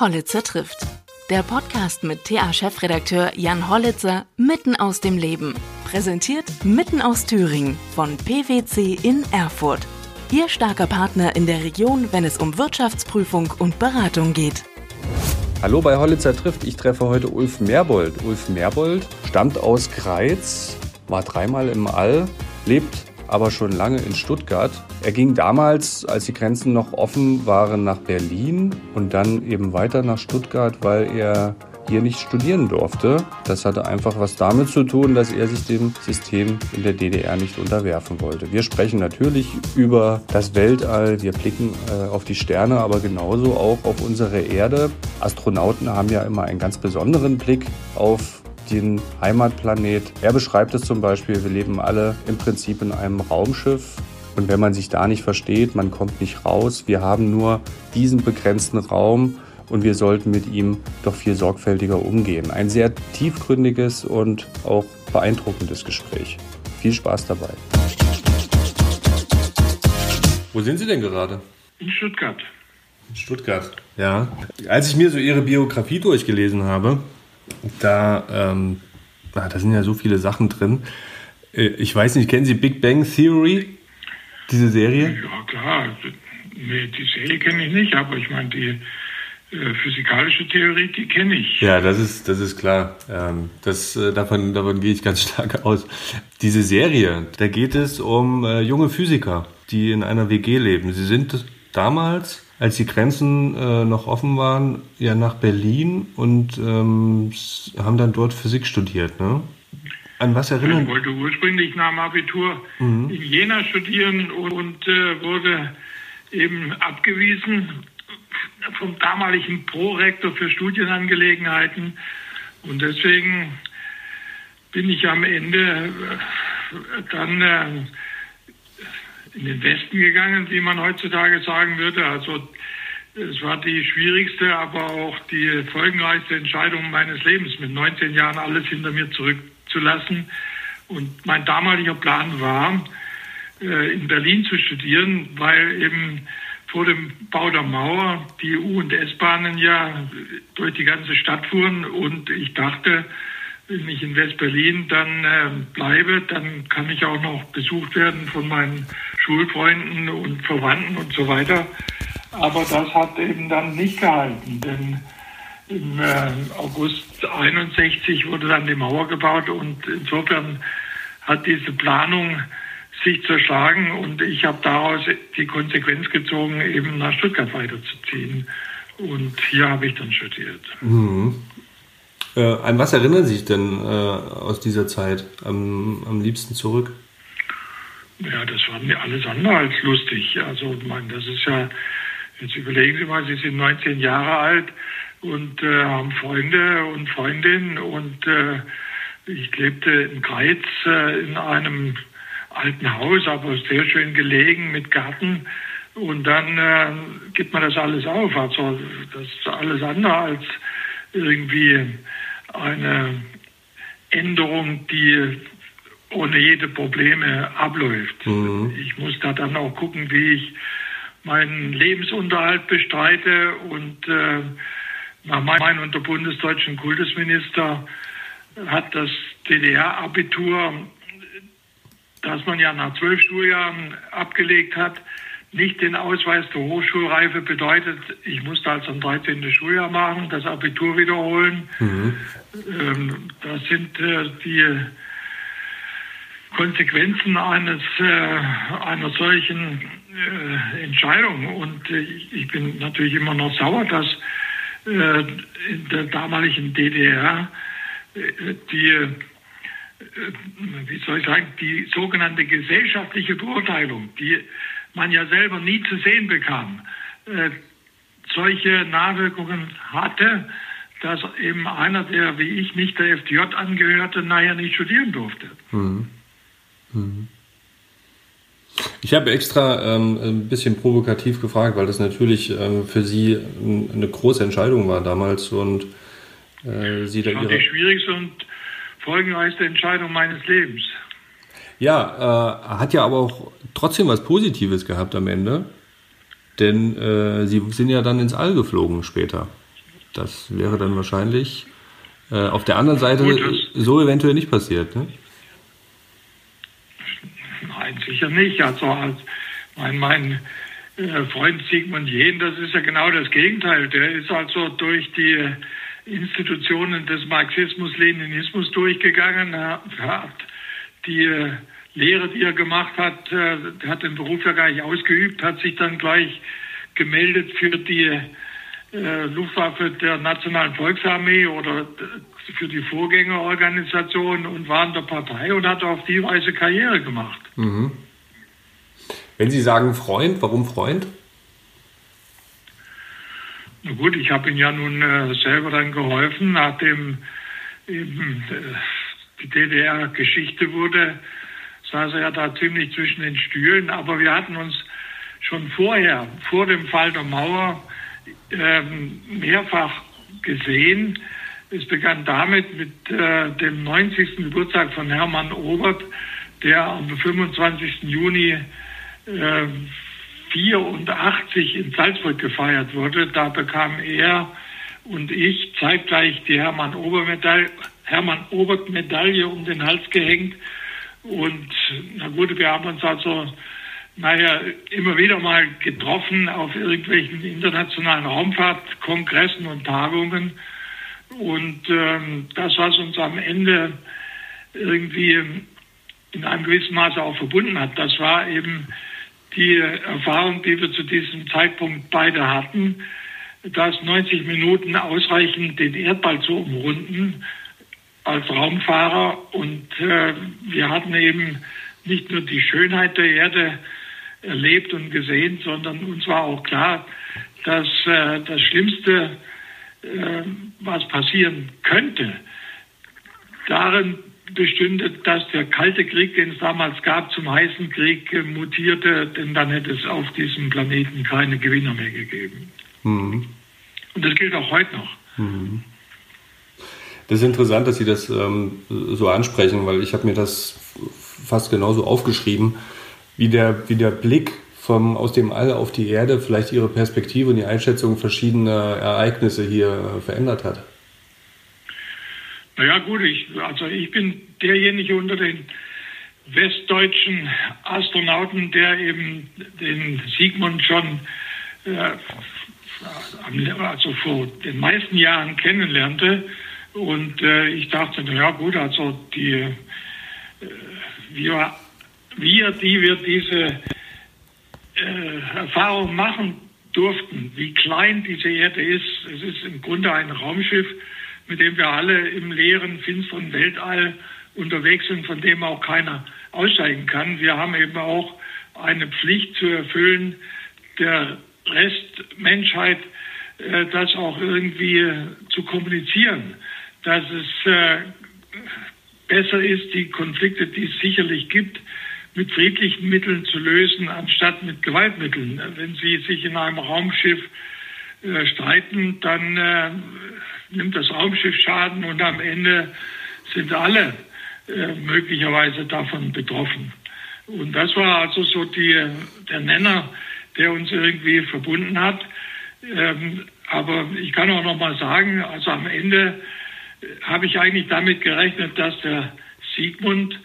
Hollitzer trifft. Der Podcast mit TA-Chefredakteur Jan Hollitzer mitten aus dem Leben. Präsentiert mitten aus Thüringen von PwC in Erfurt. Ihr starker Partner in der Region, wenn es um Wirtschaftsprüfung und Beratung geht. Hallo bei Hollitzer trifft. Ich treffe heute Ulf Merbold. Ulf Merbold stammt aus Greiz, war dreimal im All, lebt aber schon lange in Stuttgart. Er ging damals, als die Grenzen noch offen waren, nach Berlin und dann eben weiter nach Stuttgart, weil er hier nicht studieren durfte. Das hatte einfach was damit zu tun, dass er sich dem System in der DDR nicht unterwerfen wollte. Wir sprechen natürlich über das Weltall, wir blicken äh, auf die Sterne, aber genauso auch auf unsere Erde. Astronauten haben ja immer einen ganz besonderen Blick auf den Heimatplanet. Er beschreibt es zum Beispiel, wir leben alle im Prinzip in einem Raumschiff. Und wenn man sich da nicht versteht, man kommt nicht raus. Wir haben nur diesen begrenzten Raum und wir sollten mit ihm doch viel sorgfältiger umgehen. Ein sehr tiefgründiges und auch beeindruckendes Gespräch. Viel Spaß dabei. Wo sind Sie denn gerade? In Stuttgart. In Stuttgart, ja. Als ich mir so Ihre Biografie durchgelesen habe, da, ähm, da sind ja so viele Sachen drin. Äh, ich weiß nicht, kennen Sie Big Bang Theory? Diese Serie? Ja, klar. Nee, die Serie kenne ich nicht, aber ich meine, die äh, physikalische Theorie, die kenne ich. Ja, das ist, das ist klar. Ähm, das, äh, davon, davon gehe ich ganz stark aus. Diese Serie, da geht es um äh, junge Physiker, die in einer WG leben. Sie sind damals als die Grenzen äh, noch offen waren, ja nach Berlin und ähm, haben dann dort Physik studiert, ne? An was erinnern? Ich wollte ursprünglich nach dem Abitur mhm. in Jena studieren und, und äh, wurde eben abgewiesen vom damaligen Prorektor für Studienangelegenheiten. Und deswegen bin ich am Ende äh, dann äh, in den Westen gegangen, wie man heutzutage sagen würde. Also es war die schwierigste, aber auch die folgenreichste Entscheidung meines Lebens, mit 19 Jahren alles hinter mir zurückzulassen. Und mein damaliger Plan war, äh, in Berlin zu studieren, weil eben vor dem Bau der Mauer die U- und S-Bahnen ja durch die ganze Stadt fuhren und ich dachte, wenn ich in West-Berlin dann äh, bleibe, dann kann ich auch noch besucht werden von meinen Schulfreunden und Verwandten und so weiter. Aber das hat eben dann nicht gehalten, denn im äh, August 61 wurde dann die Mauer gebaut und insofern hat diese Planung sich zerschlagen und ich habe daraus die Konsequenz gezogen, eben nach Stuttgart weiterzuziehen. Und hier habe ich dann studiert. Mhm. Äh, an was erinnern Sie sich denn äh, aus dieser Zeit am, am liebsten zurück? Ja, das war mir alles andere als lustig. Also, man, das ist ja, jetzt überlegen Sie mal, Sie sind 19 Jahre alt und äh, haben Freunde und Freundinnen und äh, ich lebte in Greiz äh, in einem alten Haus, aber sehr schön gelegen mit Garten. Und dann äh, gibt man das alles auf. Also das ist alles andere als irgendwie eine Änderung, die ohne jede Probleme abläuft. Mhm. Ich muss da dann auch gucken, wie ich meinen Lebensunterhalt bestreite und äh, nach meinem und der bundesdeutschen Kultusminister hat das DDR-Abitur, das man ja nach zwölf Schuljahren abgelegt hat, nicht den Ausweis der Hochschulreife bedeutet, ich musste also ein 13. Schuljahr machen, das Abitur wiederholen. Mhm. Ähm, das sind äh, die Konsequenzen eines, äh, einer solchen äh, Entscheidung. Und ich bin natürlich immer noch sauer, dass in der damaligen DDR die wie soll ich sagen, die sogenannte gesellschaftliche Beurteilung, die man ja selber nie zu sehen bekam, äh, solche Nachwirkungen hatte, dass eben einer, der wie ich nicht der FDJ angehörte, nachher nicht studieren durfte. Mhm. Mhm. Ich habe extra ähm, ein bisschen provokativ gefragt, weil das natürlich ähm, für Sie eine große Entscheidung war damals und äh, Sie da ihre... die schwierigste und folgenreichste Entscheidung meines Lebens. Ja, äh, hat ja aber auch trotzdem was Positives gehabt am Ende. Denn äh, sie sind ja dann ins All geflogen später. Das wäre dann wahrscheinlich äh, auf der anderen Seite Gut, so eventuell nicht passiert, ne? Nein, sicher nicht. Also als mein, mein äh, Freund Sigmund Jähn, das ist ja genau das Gegenteil. Der ist also durch die Institutionen des Marxismus-Leninismus durchgegangen, hat die äh, Lehre, die er gemacht hat, äh, hat den Beruf ja gar nicht ausgeübt, hat sich dann gleich gemeldet für die äh, Luftwaffe der Nationalen Volksarmee oder für die Vorgängerorganisation und war in der Partei und hat auf die Weise Karriere gemacht. Mhm. Wenn Sie sagen Freund, warum Freund? Na gut, ich habe ihm ja nun äh, selber dann geholfen, nachdem eben äh, die DDR Geschichte wurde, saß er ja da ziemlich zwischen den Stühlen. Aber wir hatten uns schon vorher, vor dem Fall der Mauer, ähm, mehrfach gesehen. Es begann damit mit äh, dem 90. Geburtstag von Hermann Obert, der am 25. Juni äh, 84 in Salzburg gefeiert wurde. Da bekam er und ich zeitgleich die Hermann Ober-Medaille Hermann Obert Medaille um den Hals gehängt. Und na gut, wir haben uns also naja, immer wieder mal getroffen auf irgendwelchen internationalen Raumfahrtkongressen und Tagungen. Und ähm, das, was uns am Ende irgendwie in einem gewissen Maße auch verbunden hat, das war eben die Erfahrung, die wir zu diesem Zeitpunkt beide hatten, dass 90 Minuten ausreichen, den Erdball zu umrunden als Raumfahrer. Und äh, wir hatten eben nicht nur die Schönheit der Erde erlebt und gesehen, sondern uns war auch klar, dass äh, das Schlimmste, äh, was passieren könnte, darin bestünde, dass der Kalte Krieg, den es damals gab, zum heißen Krieg mutierte, denn dann hätte es auf diesem Planeten keine Gewinner mehr gegeben. Mhm. Und das gilt auch heute noch. Mhm. Das ist interessant, dass Sie das ähm, so ansprechen, weil ich habe mir das fast genauso aufgeschrieben, wie der, wie der Blick vom, aus dem All auf die Erde vielleicht Ihre Perspektive und die Einschätzung verschiedener Ereignisse hier äh, verändert hat. Naja gut, ich, also ich bin derjenige unter den westdeutschen Astronauten, der eben den Sigmund schon äh, also vor den meisten Jahren kennenlernte. Und äh, ich dachte, naja gut, also die, äh, wir, wir, die wir diese äh, Erfahrung machen durften, wie klein diese Erde ist. Es ist im Grunde ein Raumschiff, mit dem wir alle im leeren, finsteren Weltall unterwegs sind, von dem auch keiner aussteigen kann. Wir haben eben auch eine Pflicht zu erfüllen, der Rest Menschheit äh, das auch irgendwie zu kommunizieren, dass es äh, besser ist, die Konflikte, die es sicherlich gibt, mit friedlichen Mitteln zu lösen, anstatt mit Gewaltmitteln. Wenn Sie sich in einem Raumschiff äh, streiten, dann äh, nimmt das Raumschiff Schaden und am Ende sind alle äh, möglicherweise davon betroffen. Und das war also so die, der Nenner, der uns irgendwie verbunden hat. Ähm, aber ich kann auch noch mal sagen, also am Ende äh, habe ich eigentlich damit gerechnet, dass der Sigmund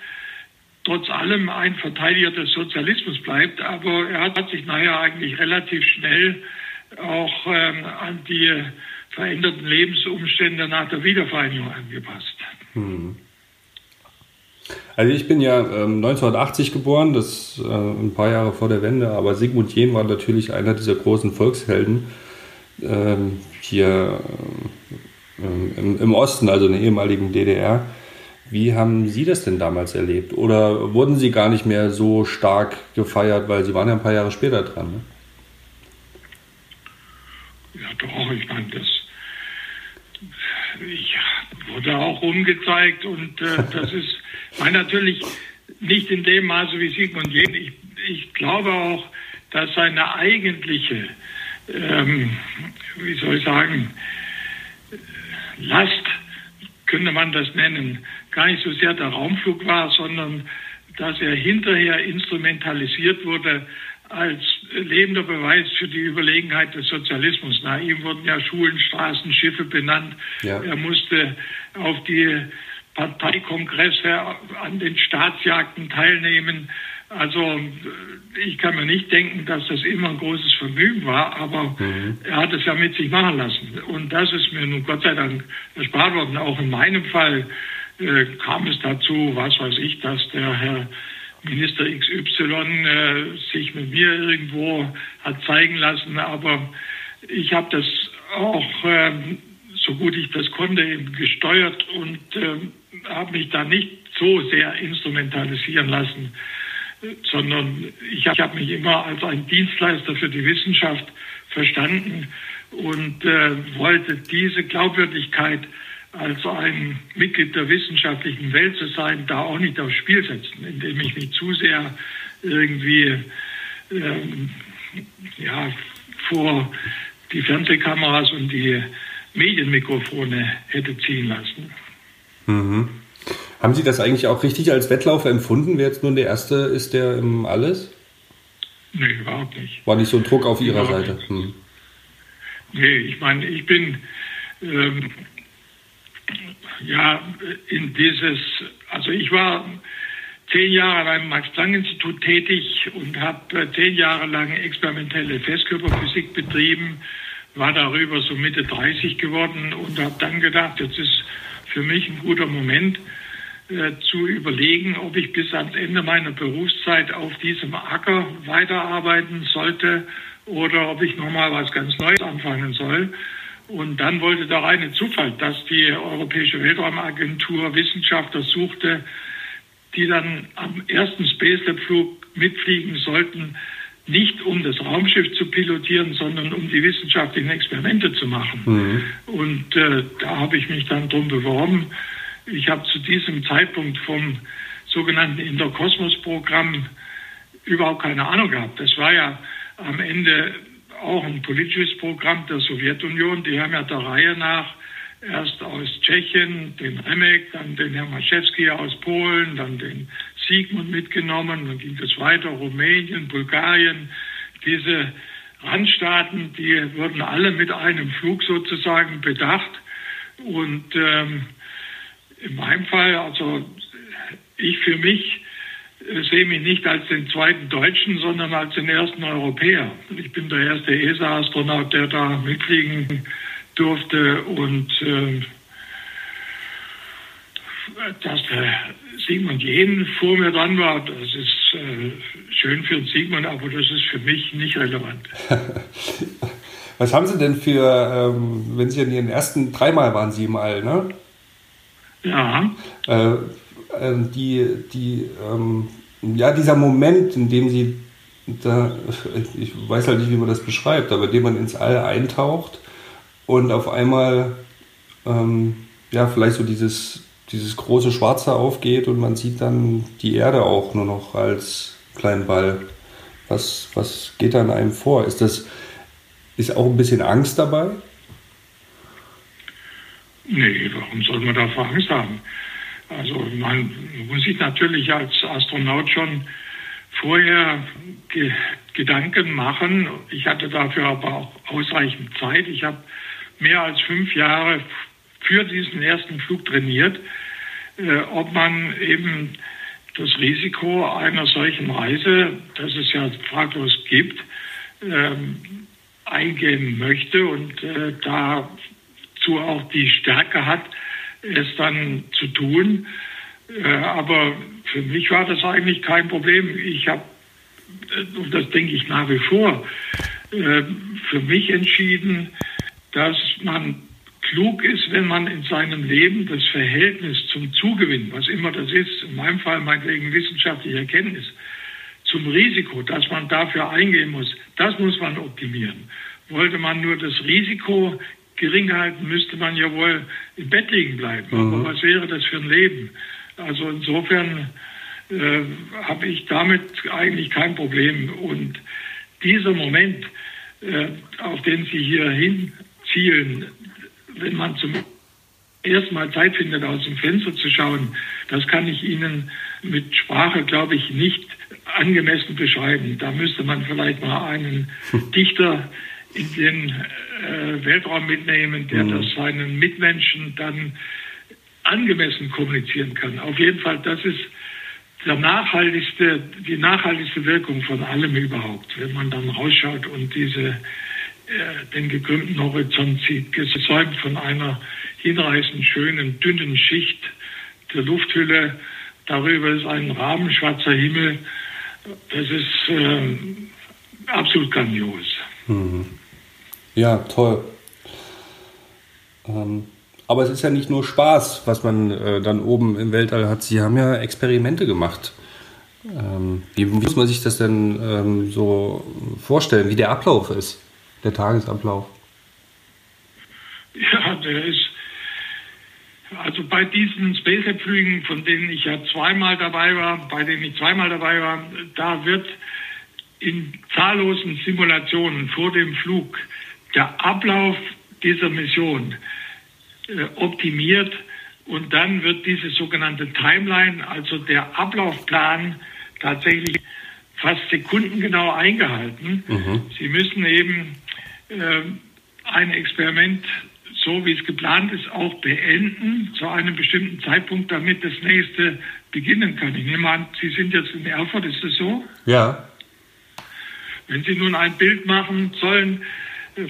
trotz allem ein Verteidiger des Sozialismus bleibt. Aber er hat sich nachher eigentlich relativ schnell auch ähm, an die veränderten Lebensumstände nach der Wiedervereinigung angepasst. Hm. Also ich bin ja ähm, 1980 geboren, das äh, ein paar Jahre vor der Wende, aber Sigmund Jähn war natürlich einer dieser großen Volkshelden ähm, hier äh, im, im, Osten, also in der ehemaligen DDR. Wie haben Sie das denn damals erlebt? Oder wurden Sie gar nicht mehr so stark gefeiert, weil Sie waren ja ein paar Jahre später dran? Ne? Ja, doch, ich meine, das ich wurde auch umgezeigt und äh, das ist war natürlich nicht in dem Maße wie Sigmund Jähn. Ich, ich glaube auch, dass seine eigentliche, ähm, wie soll ich sagen, Last, könnte man das nennen, gar nicht so sehr der Raumflug war, sondern dass er hinterher instrumentalisiert wurde als lebender Beweis für die Überlegenheit des Sozialismus. Nach ihm wurden ja Schulen, Straßen, Schiffe benannt. Ja. Er musste auf die Parteikongresse, an den Staatsjagden teilnehmen. Also ich kann mir nicht denken, dass das immer ein großes Vergnügen war, aber mhm. er hat es ja mit sich machen lassen. Und das ist mir nun Gott sei Dank erspart worden. Auch in meinem Fall äh, kam es dazu, was weiß ich, dass der Herr Minister XY äh, sich mit mir irgendwo hat zeigen lassen. Aber ich habe das auch, äh, so gut ich das konnte, eben gesteuert und äh, habe mich da nicht so sehr instrumentalisieren lassen, sondern ich habe mich immer als ein Dienstleister für die Wissenschaft verstanden und äh, wollte diese Glaubwürdigkeit als ein Mitglied der wissenschaftlichen Welt zu sein, da auch nicht aufs Spiel setzen, indem ich mich zu sehr irgendwie ähm, ja, vor die Fernsehkameras und die Medienmikrofone hätte ziehen lassen. Mhm. Haben Sie das eigentlich auch richtig als Wettlauf empfunden, wer jetzt nun der Erste ist, der im Alles? Nee, überhaupt nicht. War nicht so ein Druck auf Ihrer überhaupt Seite? Hm. Nee, ich meine, ich bin ähm, ja, in dieses, also ich war zehn Jahre beim Max-Planck-Institut tätig und habe äh, zehn Jahre lang experimentelle Festkörperphysik betrieben, war darüber so Mitte 30 geworden und habe dann gedacht, jetzt ist für mich ein guter Moment zu überlegen, ob ich bis ans Ende meiner Berufszeit auf diesem Acker weiterarbeiten sollte oder ob ich nochmal was ganz Neues anfangen soll. Und dann wollte der reine Zufall, dass die Europäische Weltraumagentur Wissenschaftler suchte, die dann am ersten Space Lab Flug mitfliegen sollten, nicht um das Raumschiff zu pilotieren, sondern um die wissenschaftlichen Experimente zu machen. Mhm. Und äh, da habe ich mich dann drum beworben. Ich habe zu diesem Zeitpunkt vom sogenannten Interkosmos-Programm überhaupt keine Ahnung gehabt. Das war ja am Ende auch ein politisches Programm der Sowjetunion. Die haben ja der Reihe nach erst aus Tschechien den Remek, dann den Hermaszewski aus Polen, dann den Sigmund mitgenommen, dann ging es weiter, Rumänien, Bulgarien, diese Randstaaten, die wurden alle mit einem Flug sozusagen bedacht. Und ähm, in meinem Fall, also ich für mich sehe mich nicht als den zweiten Deutschen, sondern als den ersten Europäer. Ich bin der erste ESA-Astronaut, der da mitfliegen durfte und äh, dass der Sigmund Jähn vor mir dran war, das ist äh, schön für Sigmund, aber das ist für mich nicht relevant. Was haben Sie denn für, ähm, wenn Sie in Ihren ersten dreimal waren Sie im ne? Ja. Äh, ähm, die, die, ähm, ja, dieser Moment, in dem sie da, ich weiß halt nicht, wie man das beschreibt, aber in dem man ins All eintaucht und auf einmal, ähm, ja, vielleicht so dieses, dieses große Schwarze aufgeht und man sieht dann die Erde auch nur noch als kleinen Ball. Was, was geht da in einem vor? Ist das, ist auch ein bisschen Angst dabei? Nee, warum soll man davor Angst haben? Also man muss sich natürlich als Astronaut schon vorher ge Gedanken machen. Ich hatte dafür aber auch ausreichend Zeit. Ich habe mehr als fünf Jahre für diesen ersten Flug trainiert, äh, ob man eben das Risiko einer solchen Reise, das es ja fraglos gibt, ähm, eingehen möchte und äh, dazu auch die Stärke hat, es dann zu tun. Äh, aber für mich war das eigentlich kein Problem. Ich habe, äh, und das denke ich nach wie vor, äh, für mich entschieden, dass man klug ist, wenn man in seinem Leben das Verhältnis zum Zugewinn, was immer das ist, in meinem Fall meinetwegen wissenschaftliche Erkenntnis, zum Risiko, dass man dafür eingehen muss, das muss man optimieren. Wollte man nur das Risiko gering halten, müsste man ja wohl im Bett liegen bleiben. Mhm. Aber was wäre das für ein Leben? Also insofern äh, habe ich damit eigentlich kein Problem. Und dieser Moment, äh, auf den Sie hier hinzielen, wenn man zum ersten Mal Zeit findet, aus dem Fenster zu schauen, das kann ich Ihnen mit Sprache, glaube ich, nicht angemessen beschreiben. Da müsste man vielleicht mal einen Dichter in den äh, Weltraum mitnehmen, der mhm. das seinen Mitmenschen dann angemessen kommunizieren kann. Auf jeden Fall, das ist der nachhaltigste, die nachhaltigste Wirkung von allem überhaupt, wenn man dann rausschaut und diese, äh, den gekrümmten Horizont sieht, gesäumt von einer hinreißend schönen, dünnen Schicht der Lufthülle. Darüber ist ein rabenschwarzer Himmel. Das ist äh, absolut grandios. Mhm. Ja, toll. Ähm, aber es ist ja nicht nur Spaß, was man äh, dann oben im Weltall hat. Sie haben ja Experimente gemacht. Ähm, wie muss man sich das denn ähm, so vorstellen, wie der Ablauf ist, der Tagesablauf? Ja, der ist also bei diesen SpaceX-Flügen, von denen ich ja zweimal dabei war, bei denen ich zweimal dabei war, da wird in zahllosen Simulationen vor dem Flug der Ablauf dieser Mission äh, optimiert und dann wird diese sogenannte Timeline, also der Ablaufplan, tatsächlich fast sekundengenau eingehalten. Mhm. Sie müssen eben äh, ein Experiment so wie es geplant ist, auch beenden zu einem bestimmten Zeitpunkt, damit das nächste beginnen kann. Ich nehme an, Sie sind jetzt in Erfurt, ist das so? Ja. Wenn Sie nun ein Bild machen sollen,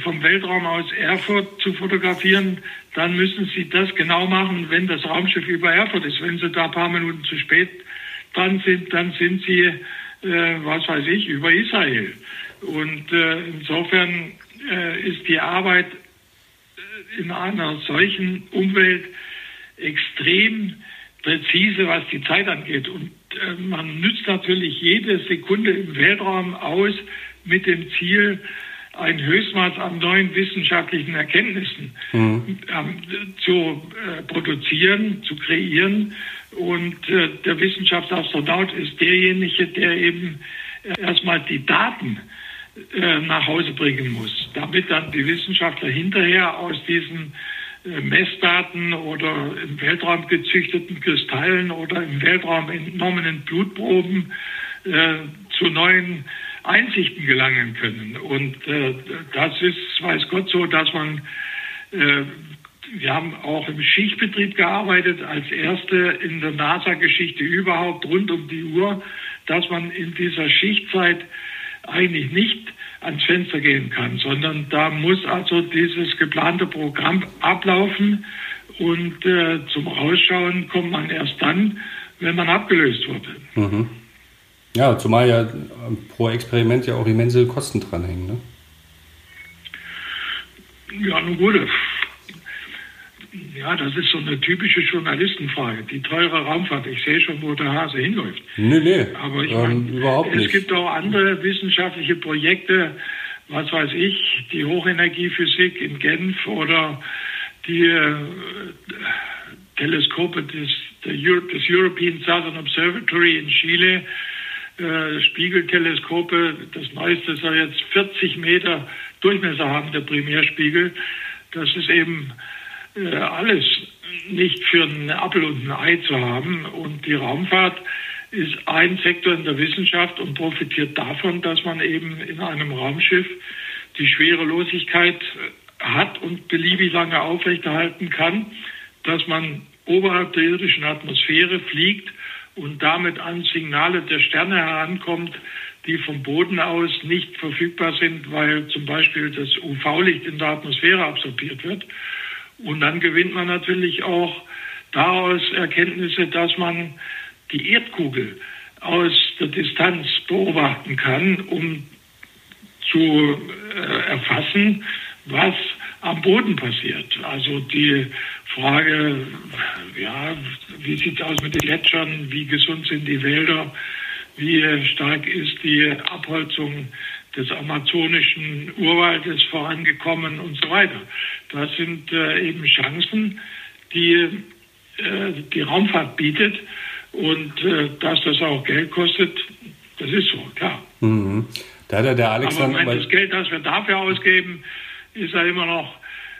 vom Weltraum aus Erfurt zu fotografieren, dann müssen Sie das genau machen, wenn das Raumschiff über Erfurt ist. Wenn Sie da ein paar Minuten zu spät dran sind, dann sind Sie, äh, was weiß ich, über Israel. Und äh, insofern äh, ist die Arbeit in einer solchen Umwelt extrem präzise, was die Zeit angeht. Und äh, man nützt natürlich jede Sekunde im Weltraum aus mit dem Ziel, ein Höchstmaß an neuen wissenschaftlichen Erkenntnissen mhm. ähm, zu äh, produzieren, zu kreieren. Und äh, der Wissenschaftsastronaut ist derjenige, der eben erstmal die Daten äh, nach Hause bringen muss, damit dann die Wissenschaftler hinterher aus diesen äh, Messdaten oder im Weltraum gezüchteten Kristallen oder im Weltraum entnommenen Blutproben äh, zu neuen Einsichten gelangen können. Und äh, das ist, weiß Gott so, dass man, äh, wir haben auch im Schichtbetrieb gearbeitet, als erste in der NASA-Geschichte überhaupt rund um die Uhr, dass man in dieser Schichtzeit eigentlich nicht ans Fenster gehen kann, sondern da muss also dieses geplante Programm ablaufen und äh, zum Rausschauen kommt man erst dann, wenn man abgelöst wurde. Mhm. Ja, zumal ja pro Experiment ja auch immense Kosten dranhängen. Ne? Ja, nun gut, ja, das ist so eine typische Journalistenfrage. Die teure Raumfahrt. Ich sehe schon, wo der Hase hinläuft. Nee, nee. Aber ich ähm, meine, überhaupt nicht. es gibt auch andere wissenschaftliche Projekte, was weiß ich, die Hochenergiephysik in Genf oder die äh, Teleskope des, des, European Southern Observatory in Chile, äh, Spiegelteleskope. Das neueste soll jetzt 40 Meter Durchmesser haben, der Primärspiegel. Das ist eben äh, alles nicht für einen Apfel und ein Ei zu haben. Und die Raumfahrt ist ein Sektor in der Wissenschaft und profitiert davon, dass man eben in einem Raumschiff die Schwerelosigkeit hat und beliebig lange aufrechterhalten kann, dass man oberhalb der irdischen Atmosphäre fliegt und damit an Signale der Sterne herankommt, die vom Boden aus nicht verfügbar sind, weil zum Beispiel das UV-Licht in der Atmosphäre absorbiert wird. Und dann gewinnt man natürlich auch daraus Erkenntnisse, dass man die Erdkugel aus der Distanz beobachten kann, um zu äh, erfassen, was am Boden passiert. Also die Frage, ja, wie sieht es aus mit den Gletschern, wie gesund sind die Wälder, wie stark ist die Abholzung des amazonischen Urwaldes vorangekommen und so weiter. Das sind äh, eben Chancen, die äh, die Raumfahrt bietet und äh, dass das auch Geld kostet, das ist so, klar. Mhm. Da hat der Alexander Aber das Geld, das wir dafür ausgeben, ist ja immer noch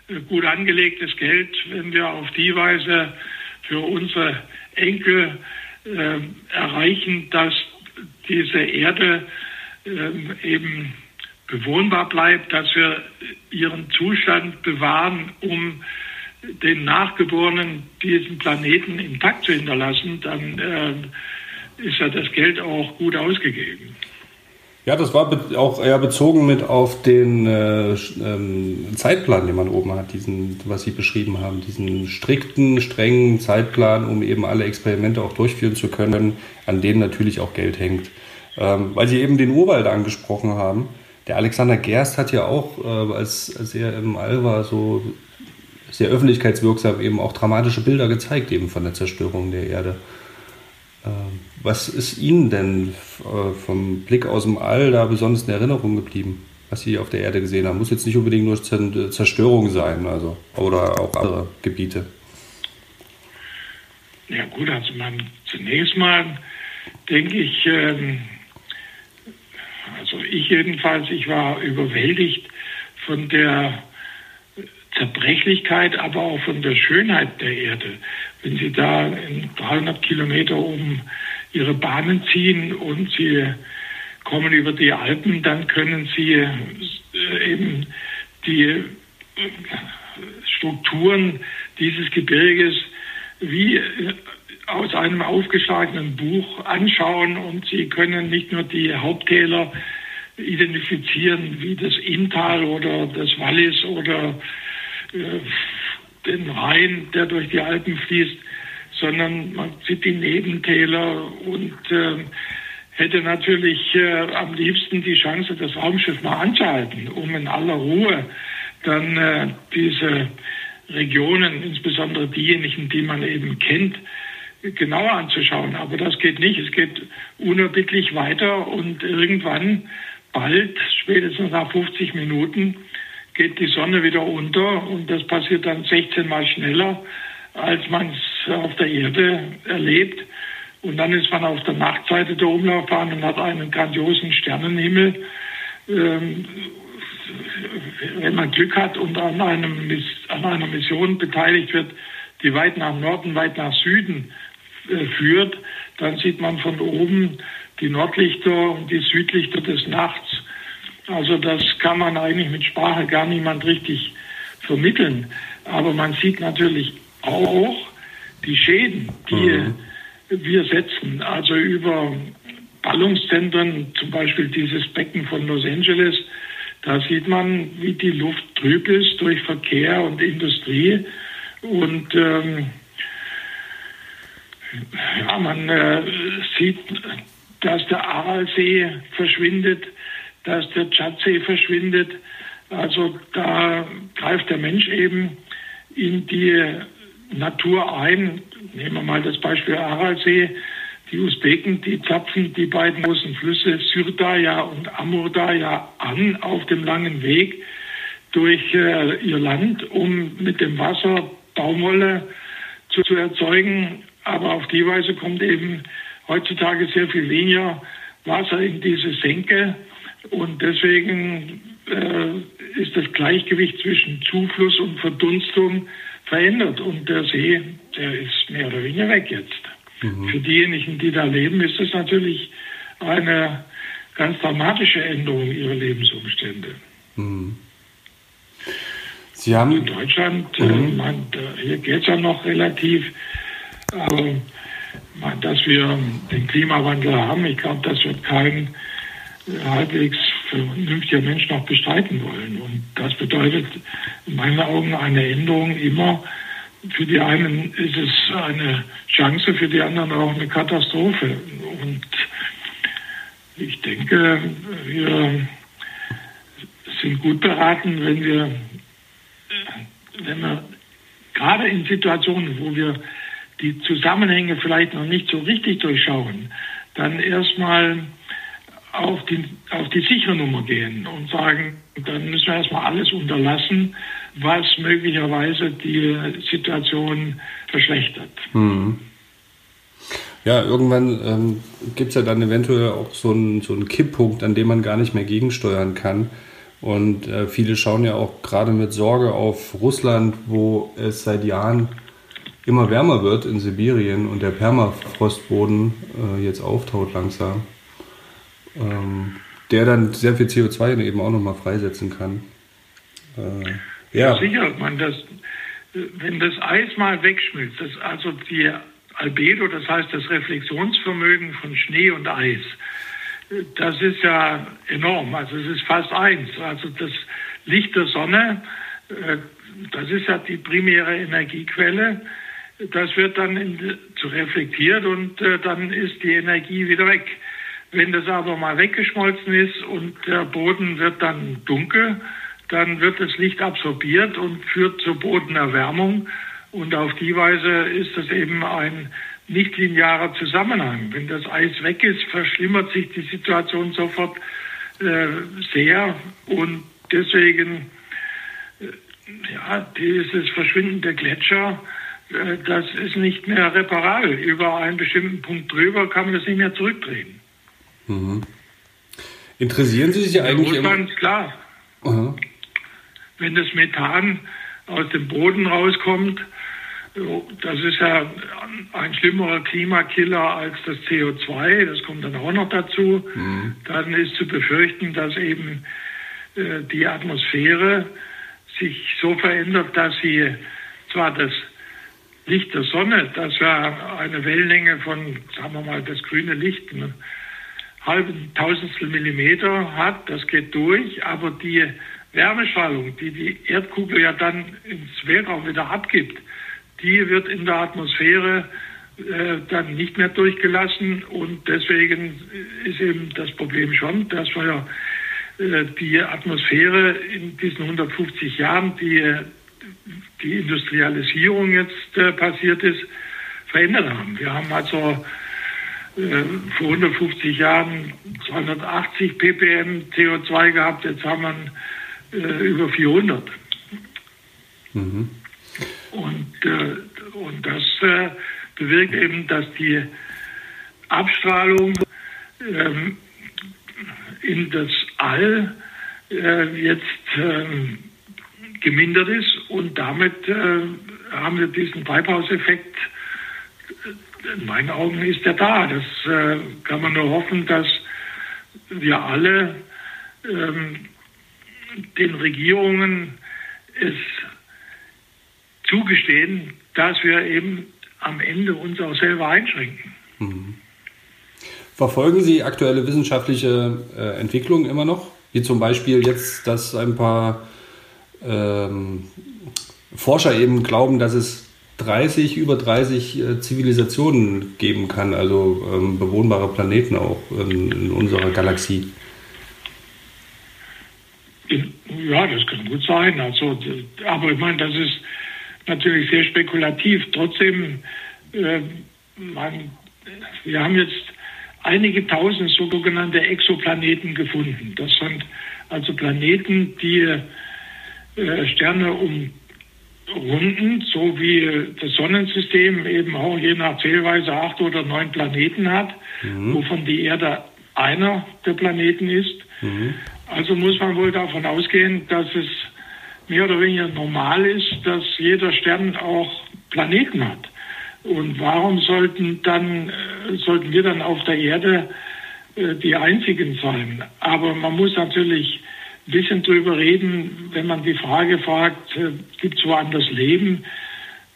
äh, gut angelegtes Geld, wenn wir auf die Weise für unsere Enkel äh, erreichen, dass diese Erde äh, eben bewohnbar bleibt, dass wir ihren Zustand bewahren, um den Nachgeborenen diesen Planeten intakt zu hinterlassen, dann äh, ist ja das Geld auch gut ausgegeben. Ja, das war auch eher bezogen mit auf den äh, ähm, Zeitplan, den man oben hat, diesen, was Sie beschrieben haben, diesen strikten, strengen Zeitplan, um eben alle Experimente auch durchführen zu können, an denen natürlich auch Geld hängt. Ähm, weil Sie eben den Urwald angesprochen haben. Der Alexander Gerst hat ja auch, äh, als, als er im All war, so sehr öffentlichkeitswirksam eben auch dramatische Bilder gezeigt, eben von der Zerstörung der Erde. Ähm, was ist Ihnen denn äh, vom Blick aus dem All da besonders in Erinnerung geblieben, was Sie auf der Erde gesehen haben? Muss jetzt nicht unbedingt nur Zerstörung sein, also oder auch andere Gebiete. Ja gut, also man zunächst mal denke ich, ähm, also ich jedenfalls, ich war überwältigt von der Zerbrechlichkeit, aber auch von der Schönheit der Erde. Wenn Sie da in 300 Kilometer um Ihre Bahnen ziehen und Sie kommen über die Alpen, dann können Sie äh, eben die äh, Strukturen dieses Gebirges wie äh, aus einem aufgeschlagenen Buch anschauen und Sie können nicht nur die Haupttäler identifizieren, wie das Inntal oder das Wallis oder äh, den Rhein, der durch die Alpen fließt, sondern man sieht die Nebentäler und äh, hätte natürlich äh, am liebsten die Chance, das Raumschiff mal anzuhalten, um in aller Ruhe dann äh, diese Regionen, insbesondere diejenigen, die man eben kennt, genauer anzuschauen. Aber das geht nicht. Es geht unerbittlich weiter und irgendwann, bald, spätestens nach 50 Minuten, geht die Sonne wieder unter und das passiert dann 16 Mal schneller, als man es auf der Erde erlebt. Und dann ist man auf der Nachtseite der Umlaufbahn und hat einen grandiosen Sternenhimmel. Ähm, wenn man Glück hat und an, einem, an einer Mission beteiligt wird, die weit nach Norden, weit nach Süden äh, führt, dann sieht man von oben die Nordlichter und die Südlichter des Nachts also das kann man eigentlich mit Sprache gar niemand richtig vermitteln. Aber man sieht natürlich auch die Schäden, die mhm. wir setzen. Also über Ballungszentren, zum Beispiel dieses Becken von Los Angeles, da sieht man, wie die Luft trüb ist durch Verkehr und Industrie. Und ähm, ja, man äh, sieht, dass der Aralsee verschwindet dass der Tschadsee verschwindet. Also da greift der Mensch eben in die Natur ein. Nehmen wir mal das Beispiel Aralsee. Die Usbeken, die zapfen die beiden großen Flüsse Syrdaja und Amurdaja an auf dem langen Weg durch äh, ihr Land, um mit dem Wasser Baumwolle zu, zu erzeugen. Aber auf die Weise kommt eben heutzutage sehr viel weniger Wasser in diese Senke. Und deswegen äh, ist das Gleichgewicht zwischen Zufluss und Verdunstung verändert. Und der See, der ist mehr oder weniger weg jetzt. Mhm. Für diejenigen, die da leben, ist das natürlich eine ganz dramatische Änderung ihrer Lebensumstände. Mhm. Sie haben in Deutschland, äh, mhm. äh, man, hier geht es ja noch relativ, aber dass wir den Klimawandel haben, ich glaube, das wird kein halbwegs vernünftiger Mensch noch bestreiten wollen. Und das bedeutet in meinen Augen eine Änderung immer. Für die einen ist es eine Chance, für die anderen auch eine Katastrophe. Und ich denke, wir sind gut beraten, wenn wir, wenn wir gerade in Situationen, wo wir die Zusammenhänge vielleicht noch nicht so richtig durchschauen, dann erstmal auf die, auf die sichere gehen und sagen, dann müssen wir erstmal alles unterlassen, was möglicherweise die Situation verschlechtert. Mhm. Ja, irgendwann ähm, gibt es ja dann eventuell auch so einen, so einen Kipppunkt, an dem man gar nicht mehr gegensteuern kann. Und äh, viele schauen ja auch gerade mit Sorge auf Russland, wo es seit Jahren immer wärmer wird in Sibirien und der Permafrostboden äh, jetzt auftaut langsam. Ähm, der dann sehr viel CO2 eben auch nochmal freisetzen kann. Äh, ja. Sicher, man das, wenn das Eis mal wegschmilzt, das, also die Albedo, das heißt das Reflexionsvermögen von Schnee und Eis, das ist ja enorm. Also es ist fast eins. Also das Licht der Sonne, äh, das ist ja die primäre Energiequelle. Das wird dann zu reflektiert und äh, dann ist die Energie wieder weg. Wenn das aber mal weggeschmolzen ist und der Boden wird dann dunkel, dann wird das Licht absorbiert und führt zur Bodenerwärmung. Und auf die Weise ist das eben ein nicht linearer Zusammenhang. Wenn das Eis weg ist, verschlimmert sich die Situation sofort äh, sehr. Und deswegen, äh, ja, dieses Verschwinden der Gletscher, äh, das ist nicht mehr reparabel. Über einen bestimmten Punkt drüber kann man das nicht mehr zurückdrehen. Mhm. Interessieren Sie sich eigentlich? Russland, klar. Aha. Wenn das Methan aus dem Boden rauskommt, das ist ja ein schlimmerer Klimakiller als das CO2, das kommt dann auch noch dazu. Mhm. Dann ist zu befürchten, dass eben äh, die Atmosphäre sich so verändert, dass sie zwar das Licht der Sonne, das ja eine Wellenlänge von, sagen wir mal, das grüne Licht, einen halben Tausendstel Millimeter hat, das geht durch, aber die Wärmestrahlung, die die Erdkugel ja dann ins Weltraum wieder abgibt, die wird in der Atmosphäre äh, dann nicht mehr durchgelassen und deswegen ist eben das Problem schon, dass wir äh, die Atmosphäre in diesen 150 Jahren, die die Industrialisierung jetzt äh, passiert ist, verändert haben. Wir haben also vor 150 Jahren 280 ppm CO2 gehabt, jetzt haben wir äh, über 400. Mhm. Und, äh, und das äh, bewirkt eben, dass die Abstrahlung ähm, in das All äh, jetzt ähm, gemindert ist und damit äh, haben wir diesen Treibhauseffekt. In meinen Augen ist er da. Das äh, kann man nur hoffen, dass wir alle ähm, den Regierungen es zugestehen, dass wir eben am Ende uns auch selber einschränken. Mhm. Verfolgen Sie aktuelle wissenschaftliche äh, Entwicklungen immer noch? Wie zum Beispiel jetzt, dass ein paar ähm, Forscher eben glauben, dass es 30, über 30 äh, Zivilisationen geben kann, also ähm, bewohnbare Planeten auch in, in unserer Galaxie. Ja, das kann gut sein. Also, aber ich meine, das ist natürlich sehr spekulativ. Trotzdem, äh, man, wir haben jetzt einige tausend sogenannte Exoplaneten gefunden. Das sind also Planeten, die äh, Sterne umrunden, so wie das Sonnensystem eben auch je nach Zählweise acht oder neun Planeten hat, mhm. wovon die Erde einer der Planeten ist. Mhm. Also muss man wohl davon ausgehen, dass es mehr oder weniger normal ist, dass jeder Stern auch Planeten hat. Und warum sollten dann äh, sollten wir dann auf der Erde äh, die einzigen sein? Aber man muss natürlich ein bisschen drüber reden, wenn man die Frage fragt, äh, gibt es woanders Leben,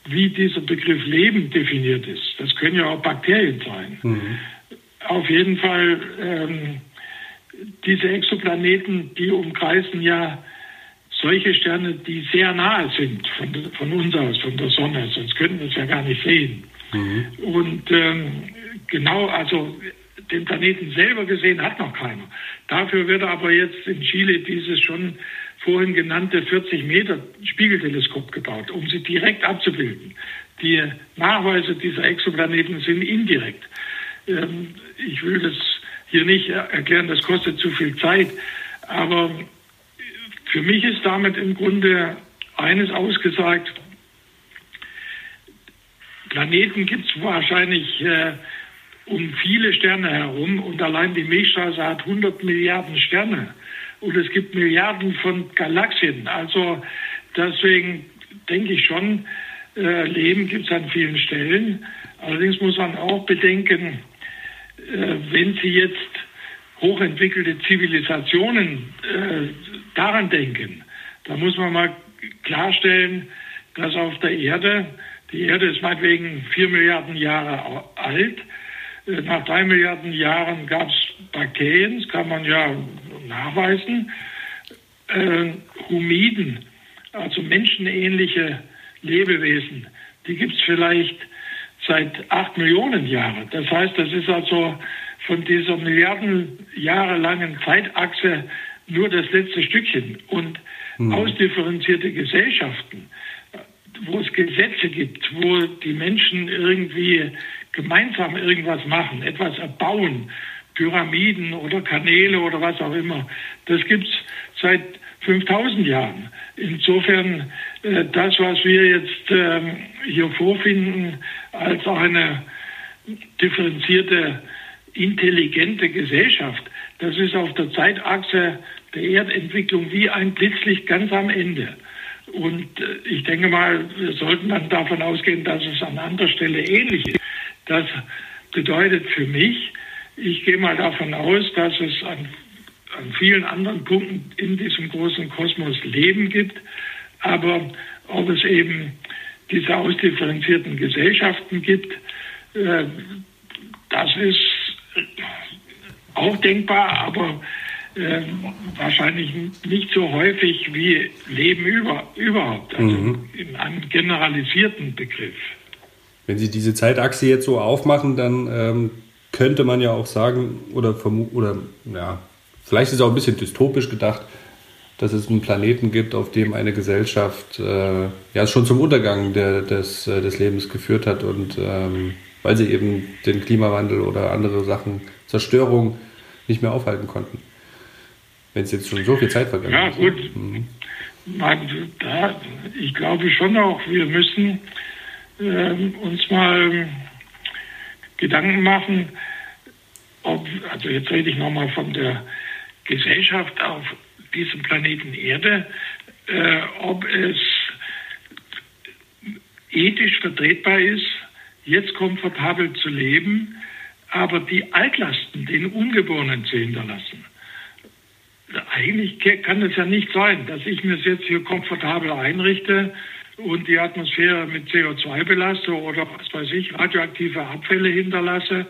wie dieser Begriff Leben definiert ist. Das können ja auch Bakterien sein. Mhm. Auf jeden Fall ähm, diese Exoplaneten, die umkreisen ja solche Sterne, die sehr nahe sind von, von uns aus, von der Sonne, sonst könnten wir es ja gar nicht sehen. Mhm. Und ähm, genau, also den Planeten selber gesehen hat noch keiner. Dafür wird aber jetzt in Chile dieses schon vorhin genannte 40 Meter Spiegelteleskop gebaut, um sie direkt abzubilden. Die Nachweise dieser Exoplaneten sind indirekt. Ähm, ich will das hier nicht erklären, das kostet zu viel Zeit. Aber für mich ist damit im Grunde eines ausgesagt. Planeten gibt es wahrscheinlich äh, um viele Sterne herum und allein die Milchstraße hat 100 Milliarden Sterne und es gibt Milliarden von Galaxien. Also deswegen denke ich schon, äh, Leben gibt es an vielen Stellen. Allerdings muss man auch bedenken, äh, wenn Sie jetzt hochentwickelte Zivilisationen äh, daran denken, da muss man mal klarstellen, dass auf der Erde, die Erde ist meinetwegen vier Milliarden Jahre alt, nach drei Milliarden Jahren gab es Bakterien, das kann man ja nachweisen, äh, Humiden, also menschenähnliche Lebewesen, die gibt es vielleicht seit acht Millionen Jahren. Das heißt, das ist also von dieser Milliarden Jahre langen Zeitachse nur das letzte Stückchen. Und mhm. ausdifferenzierte Gesellschaften, wo es Gesetze gibt, wo die Menschen irgendwie gemeinsam irgendwas machen, etwas erbauen, Pyramiden oder Kanäle oder was auch immer, das gibt es seit 5000 Jahren. Insofern äh, das, was wir jetzt äh, hier vorfinden, als auch eine differenzierte, intelligente Gesellschaft, das ist auf der Zeitachse der Erdentwicklung wie ein Blitzlicht ganz am Ende. Und äh, ich denke mal, wir sollten dann davon ausgehen, dass es an anderer Stelle ähnlich ist. Das bedeutet für mich, ich gehe mal davon aus, dass es an, an vielen anderen Punkten in diesem großen Kosmos Leben gibt, aber ob es eben diese ausdifferenzierten Gesellschaften gibt, äh, das ist auch denkbar, aber äh, wahrscheinlich nicht so häufig wie Leben über, überhaupt, also mhm. in einem generalisierten Begriff. Wenn Sie diese Zeitachse jetzt so aufmachen, dann ähm, könnte man ja auch sagen, oder, oder ja, vielleicht ist es auch ein bisschen dystopisch gedacht, dass es einen Planeten gibt, auf dem eine Gesellschaft äh, ja schon zum Untergang der, des, äh, des Lebens geführt hat und ähm, weil sie eben den Klimawandel oder andere Sachen, Zerstörung nicht mehr aufhalten konnten. Wenn es jetzt schon so viel Zeit vergangen ja, ist. Ja, gut. Mhm. Da, ich glaube schon auch, wir müssen äh, uns mal Gedanken machen, ob, also jetzt rede ich nochmal von der Gesellschaft auf diesem Planeten Erde, äh, ob es ethisch vertretbar ist, jetzt komfortabel zu leben, aber die Altlasten den Ungeborenen zu hinterlassen. Eigentlich kann es ja nicht sein, dass ich mir es jetzt hier komfortabel einrichte und die Atmosphäre mit CO2 belaste oder was weiß ich, radioaktive Abfälle hinterlasse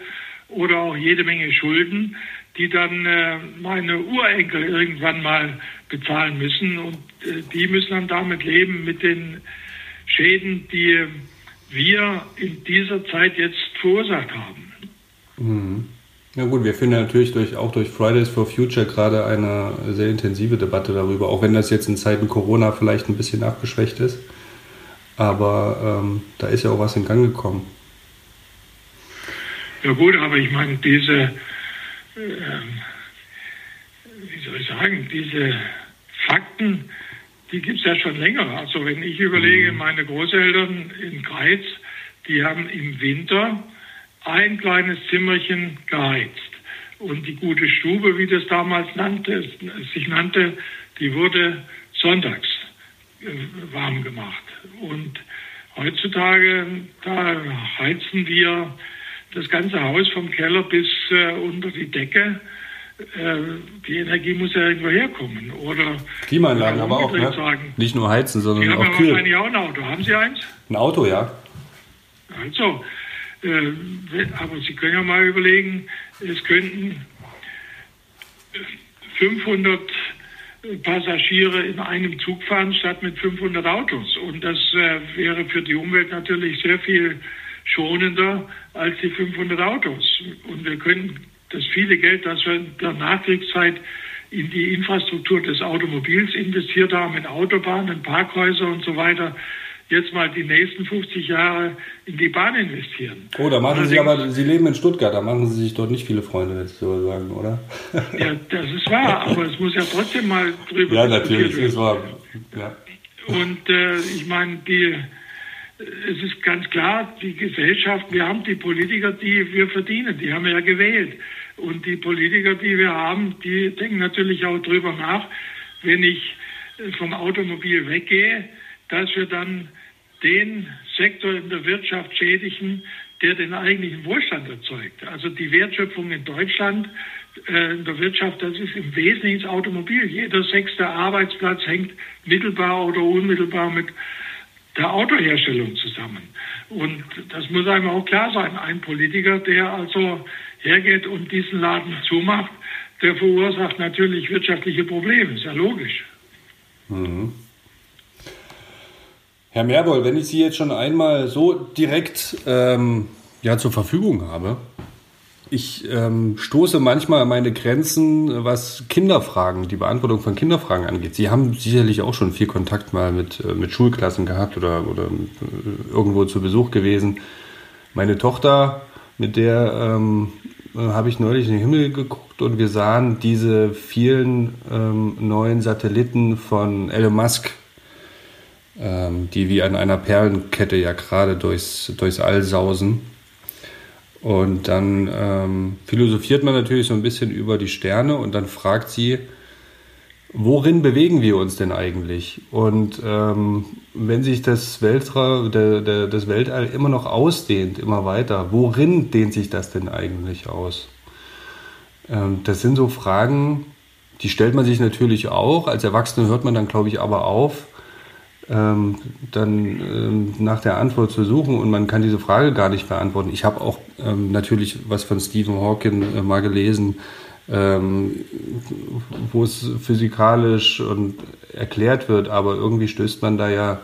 oder auch jede Menge Schulden, die dann äh, meine Urenkel irgendwann mal bezahlen müssen. Und äh, die müssen dann damit leben mit den Schäden, die wir in dieser Zeit jetzt verursacht haben. Mhm. Ja gut, wir führen natürlich durch, auch durch Fridays for Future gerade eine sehr intensive Debatte darüber, auch wenn das jetzt in Zeiten Corona vielleicht ein bisschen abgeschwächt ist. Aber ähm, da ist ja auch was in Gang gekommen. Ja gut, aber ich meine, diese, äh, wie soll ich sagen, diese Fakten, die gibt es ja schon länger. Also wenn ich überlege, mhm. meine Großeltern in Greiz, die haben im Winter ein kleines Zimmerchen geheizt. Und die gute Stube, wie das damals nannte, sich nannte, die wurde sonntags warm gemacht. Und heutzutage, da heizen wir das ganze Haus vom Keller bis äh, unter die Decke. Äh, die Energie muss ja irgendwo herkommen. Oder Klimaanlagen aber auch, ne? Sagen. Nicht nur heizen, sondern auch haben kühlen. wahrscheinlich auch ein Auto. Haben Sie eins? Ein Auto, ja. Also, äh, aber Sie können ja mal überlegen, es könnten 500 Passagiere in einem Zug fahren statt mit 500 Autos. Und das äh, wäre für die Umwelt natürlich sehr viel schonender als die 500 Autos. Und wir können das viele Geld, das wir in der Nachkriegszeit in die Infrastruktur des Automobils investiert haben, in Autobahnen, Parkhäuser und so weiter, jetzt mal die nächsten 50 Jahre in die Bahn investieren. Oh, da machen Sie aber, Sie leben in Stuttgart, da machen Sie sich dort nicht viele Freunde, jetzt so sagen, oder? Ja, das ist wahr, aber es muss ja trotzdem mal drüber Ja, natürlich, ist wahr. Ja. Und äh, ich meine, die es ist ganz klar, die Gesellschaft, wir haben die Politiker, die wir verdienen, die haben wir ja gewählt. Und die Politiker, die wir haben, die denken natürlich auch darüber nach, wenn ich vom Automobil weggehe, dass wir dann den Sektor in der Wirtschaft schädigen, der den eigentlichen Wohlstand erzeugt. Also die Wertschöpfung in Deutschland, äh, in der Wirtschaft, das ist im Wesentlichen das Automobil. Jeder sechste Arbeitsplatz hängt mittelbar oder unmittelbar mit der Autoherstellung zusammen. Und das muss einem auch klar sein. Ein Politiker, der also hergeht und diesen Laden zumacht, der verursacht natürlich wirtschaftliche Probleme. Ist ja logisch. Mhm. Herr Merboll, wenn ich Sie jetzt schon einmal so direkt ähm, ja, zur Verfügung habe, ich ähm, stoße manchmal an meine Grenzen, was Kinderfragen, die Beantwortung von Kinderfragen angeht. Sie haben sicherlich auch schon viel Kontakt mal mit, äh, mit Schulklassen gehabt oder, oder äh, irgendwo zu Besuch gewesen. Meine Tochter, mit der ähm, äh, habe ich neulich in den Himmel geguckt und wir sahen diese vielen ähm, neuen Satelliten von Elon Musk, ähm, die wie an einer Perlenkette ja gerade durchs, durchs All sausen. Und dann ähm, philosophiert man natürlich so ein bisschen über die Sterne und dann fragt sie, worin bewegen wir uns denn eigentlich? Und ähm, wenn sich das, Weltra der, der, das Weltall immer noch ausdehnt, immer weiter, worin dehnt sich das denn eigentlich aus? Ähm, das sind so Fragen, die stellt man sich natürlich auch. Als Erwachsene hört man dann, glaube ich, aber auf, ähm, dann ähm, nach der Antwort zu suchen und man kann diese Frage gar nicht beantworten. Ich habe auch ähm, natürlich was von Stephen Hawking äh, mal gelesen, ähm, wo es physikalisch und erklärt wird, aber irgendwie stößt man da ja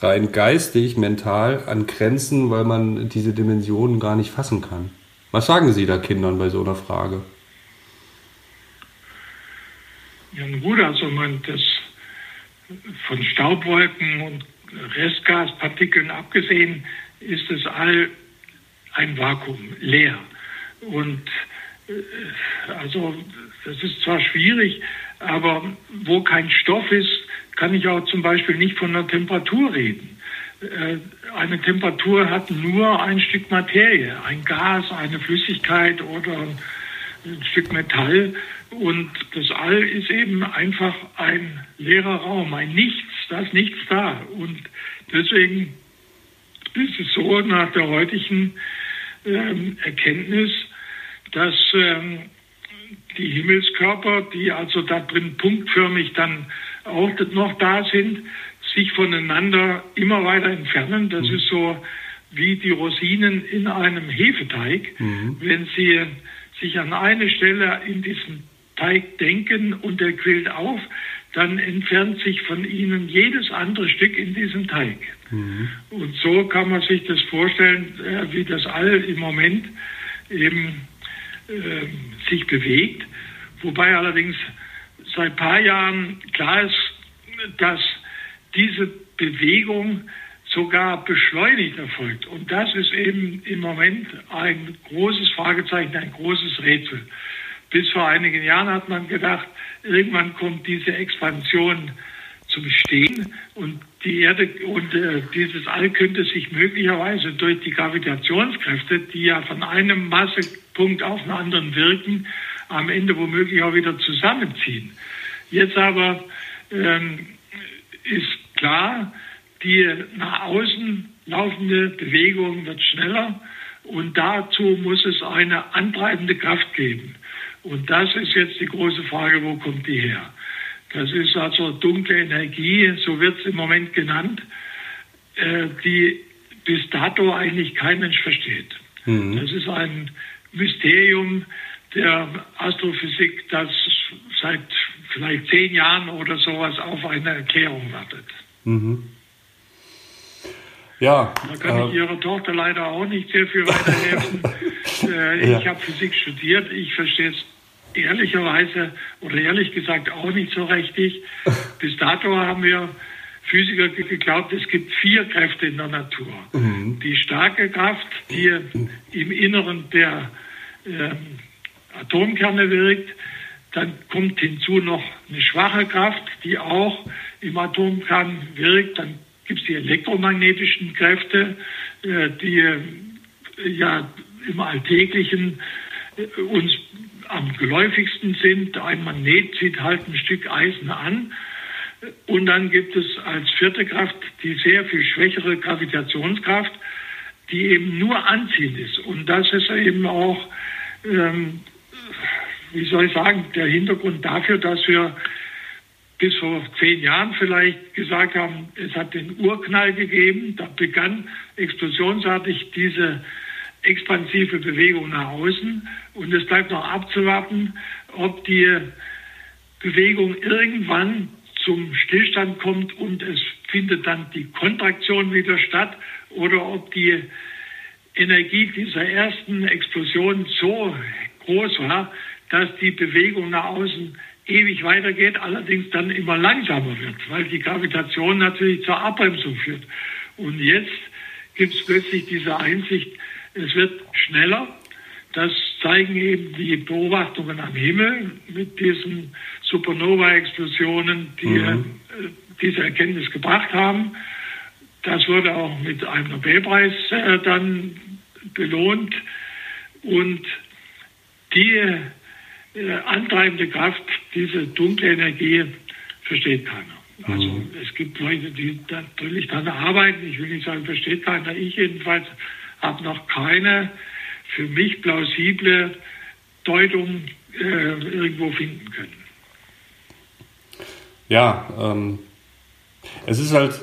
rein geistig, mental an Grenzen, weil man diese Dimensionen gar nicht fassen kann. Was sagen Sie da Kindern bei so einer Frage? Ja, gut, also man, das von Staubwolken und Restgaspartikeln abgesehen, ist es all ein Vakuum, leer. Und äh, also das ist zwar schwierig, aber wo kein Stoff ist, kann ich auch zum Beispiel nicht von der Temperatur reden. Äh, eine Temperatur hat nur ein Stück Materie, ein Gas, eine Flüssigkeit oder ein Stück Metall. Und das All ist eben einfach ein leerer Raum, ein Nichts, da ist nichts da. Und deswegen ist es so nach der heutigen ähm, Erkenntnis, dass ähm, die Himmelskörper, die also da drin punktförmig dann auch noch da sind, sich voneinander immer weiter entfernen. Das mhm. ist so wie die Rosinen in einem Hefeteig. Mhm. Wenn sie sich an eine Stelle in diesem Teig denken und der quillt auf, dann entfernt sich von ihnen jedes andere Stück in diesem Teig. Mhm. Und so kann man sich das vorstellen, äh, wie das All im Moment eben äh, sich bewegt. Wobei allerdings seit ein paar Jahren klar ist, dass diese Bewegung sogar beschleunigt erfolgt. Und das ist eben im Moment ein großes Fragezeichen, ein großes Rätsel. Bis vor einigen Jahren hat man gedacht, irgendwann kommt diese Expansion zum Stehen und die Erde und äh, dieses All könnte sich möglicherweise durch die Gravitationskräfte, die ja von einem Massepunkt auf einen anderen wirken, am Ende womöglich auch wieder zusammenziehen. Jetzt aber ähm, ist klar, die nach außen laufende Bewegung wird schneller und dazu muss es eine antreibende Kraft geben. Und das ist jetzt die große Frage, wo kommt die her? Das ist also dunkle Energie, so wird es im Moment genannt, äh, die bis dato eigentlich kein Mensch versteht. Mhm. Das ist ein Mysterium der Astrophysik, das seit vielleicht zehn Jahren oder sowas auf eine Erklärung wartet. Mhm. Ja, da kann äh, ich Ihrer Tochter leider auch nicht sehr viel weiterhelfen. äh, ja. Ich habe Physik studiert, ich verstehe es ehrlicherweise oder ehrlich gesagt auch nicht so richtig. Bis dato haben wir Physiker geglaubt, es gibt vier Kräfte in der Natur. Mhm. Die starke Kraft, die im Inneren der äh, Atomkerne wirkt. Dann kommt hinzu noch eine schwache Kraft, die auch im Atomkern wirkt. Dann gibt es die elektromagnetischen Kräfte, äh, die äh, ja im Alltäglichen äh, uns am geläufigsten sind. Ein Magnet zieht halt ein Stück Eisen an. Und dann gibt es als vierte Kraft die sehr viel schwächere Gravitationskraft, die eben nur anziehend ist. Und das ist eben auch ähm, wie soll ich sagen, der Hintergrund dafür, dass wir bis vor zehn Jahren vielleicht gesagt haben, es hat den Urknall gegeben, da begann explosionsartig diese expansive Bewegung nach außen und es bleibt noch abzuwarten, ob die Bewegung irgendwann zum Stillstand kommt und es findet dann die Kontraktion wieder statt oder ob die Energie dieser ersten Explosion so groß war, dass die Bewegung nach außen ewig weitergeht, allerdings dann immer langsamer wird, weil die Gravitation natürlich zur Abbremsung führt. Und jetzt gibt es plötzlich diese Einsicht, es wird schneller. Das zeigen eben die Beobachtungen am Himmel mit diesen Supernova-Explosionen, die mhm. Äh, diese Erkenntnis gebracht haben. Das wurde auch mit einem Nobelpreis äh, dann belohnt. Und die äh, antreibende Kraft, diese dunkle Energie, versteht keiner. Also mhm. es gibt Leute, die natürlich daran arbeiten. Ich will nicht sagen, versteht keiner. Ich jedenfalls habe noch keine für mich plausible Deutung äh, irgendwo finden können. Ja, ähm, es ist halt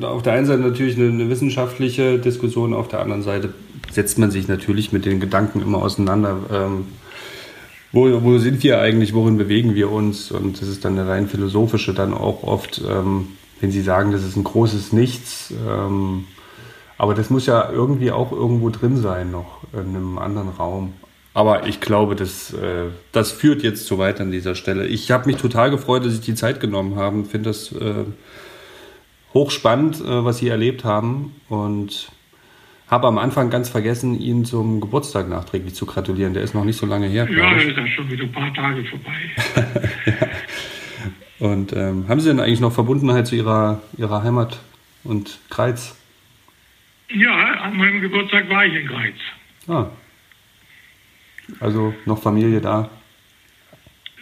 auf der einen Seite natürlich eine, eine, wissenschaftliche Diskussion, auf der anderen Seite setzt man sich natürlich mit den Gedanken immer auseinander. Ähm, wo, wo sind wir eigentlich, worin bewegen wir uns? Und das ist dann eine rein philosophische dann auch oft, ähm, wenn Sie sagen, das ist ein großes Nichts. Ähm, aber das muss ja irgendwie auch irgendwo drin sein, noch in einem anderen Raum. Aber ich glaube, das, äh, das führt jetzt zu weit an dieser Stelle. Ich habe mich total gefreut, dass Sie die Zeit genommen haben. Finde das äh, hochspannend, äh, was Sie erlebt haben. Und habe am Anfang ganz vergessen, Ihnen zum Geburtstag nachträglich zu gratulieren. Der ist noch nicht so lange her. Ja, der ist ja schon wieder ein paar Tage vorbei. Und ähm, haben Sie denn eigentlich noch Verbundenheit zu Ihrer, Ihrer Heimat und Kreiz? Ja, an meinem Geburtstag war ich in Kreiz. Ah. Also noch Familie da?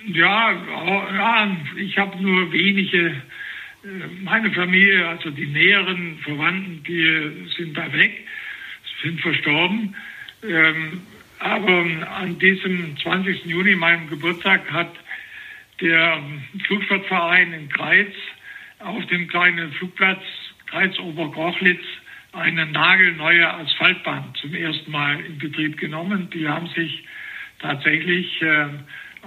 Ja, ja ich habe nur wenige. Äh, meine Familie, also die näheren Verwandten, die sind da weg sind verstorben. Ähm, aber an diesem 20. Juni, meinem Geburtstag, hat der Flugsportverein in Greiz auf dem kleinen Flugplatz Greiz-Obergrochlitz eine nagelneue Asphaltbahn zum ersten Mal in Betrieb genommen. Die haben sich tatsächlich äh,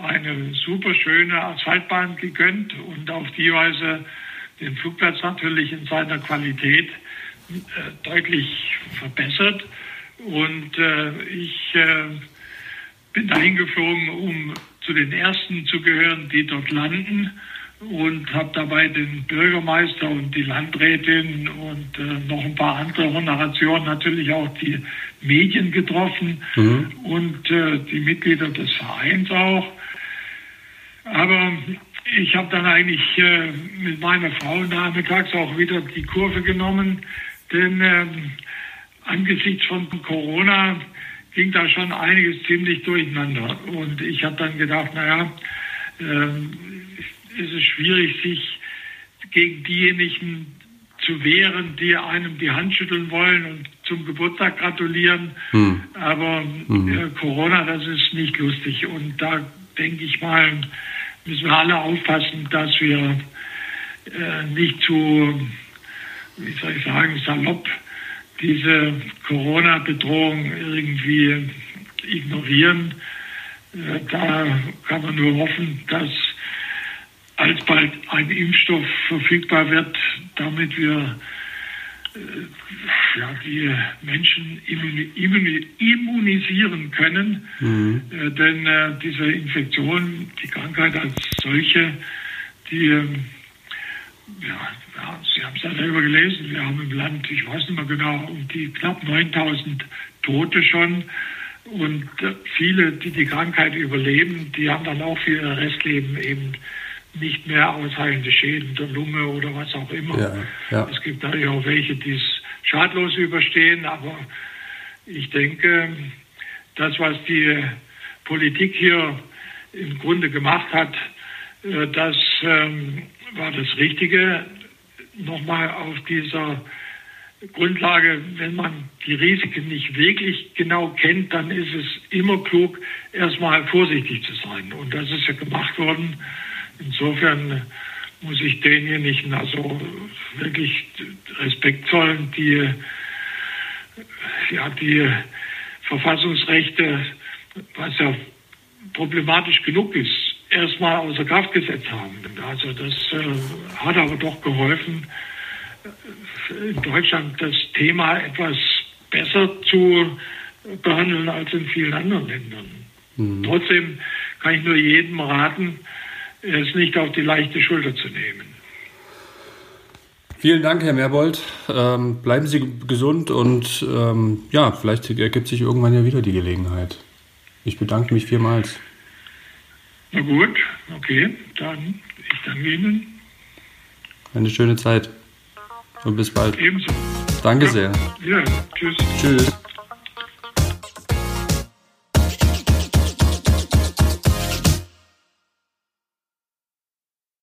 eine super schöne Asphaltbahn gegönnt und auf die Weise den Flugplatz natürlich in seiner Qualität äh, deutlich verbessert. Und äh, ich bin dahin geflogen, um zu den ersten zu gehören, die dort landen und habe dabei den Bürgermeister und die Landrätin und äh, noch ein paar andere Honorationen, natürlich auch die Medien getroffen mhm. und äh, die Mitglieder des Vereins auch. Aber ich habe dann eigentlich äh, mit meiner Frau nachmittags auch wieder die Kurve genommen denn ähm, angesichts von Corona ging da schon einiges ziemlich durcheinander. Und ich habe dann gedacht, naja, ähm, ist es schwierig, sich gegen diejenigen zu wehren, die einem die Hand schütteln wollen und zum Geburtstag gratulieren. Hm. Aber hm. Äh, Corona, das ist nicht lustig. Und da denke ich mal, müssen wir alle aufpassen, dass wir äh, nicht zu wie soll ich sagen, salopp diese Corona-Bedrohung irgendwie ignorieren. Äh, da kann man nur hoffen, dass alsbald ein Impfstoff verfügbar wird, damit wir äh, ja, die Menschen immunisieren können. Mhm. Äh, denn diese Infektion, die Krankheit als solche, die ähm, ja, ja, Sie haben es ja selber gelesen, wir haben im Land, ich weiß nicht mehr genau, um die knapp 9000 Tote schon. Und äh, viele, die die Krankheit überleben, die haben dann auch für ihr Restleben eben nicht mehr ausheilende Schäden der Lunge oder was auch immer. Ja, ja. Es gibt natürlich auch welche, die es schadlos überstehen, aber ich denke, das, was die Politik hier im Grunde gemacht hat, äh, das ähm, war das Richtige, nochmal auf dieser Grundlage, wenn man die Risiken nicht wirklich genau kennt, dann ist es immer klug, erstmal vorsichtig zu sein. Und das ist ja gemacht worden. Insofern muss ich denjenigen also wirklich Respekt zollen, die ja, die Verfassungsrechte, was ja problematisch genug ist, erstmal außer Kraft gesetzt haben. Also das äh, hat aber doch geholfen, in Deutschland das Thema etwas besser zu behandeln als in vielen anderen Ländern. Mhm. Trotzdem kann ich nur jedem raten, es nicht auf die leichte Schulter zu nehmen. Vielen Dank, Herr Merbold. Ähm, bleiben Sie gesund und ähm, ja, vielleicht ergibt sich irgendwann ja wieder die Gelegenheit. Ich bedanke mich vielmals. Na gut, okay, dann ich danke Ihnen. Eine schöne Zeit und bis bald. Ebenso. Danke ja. sehr. Ja, tschüss. Tschüss.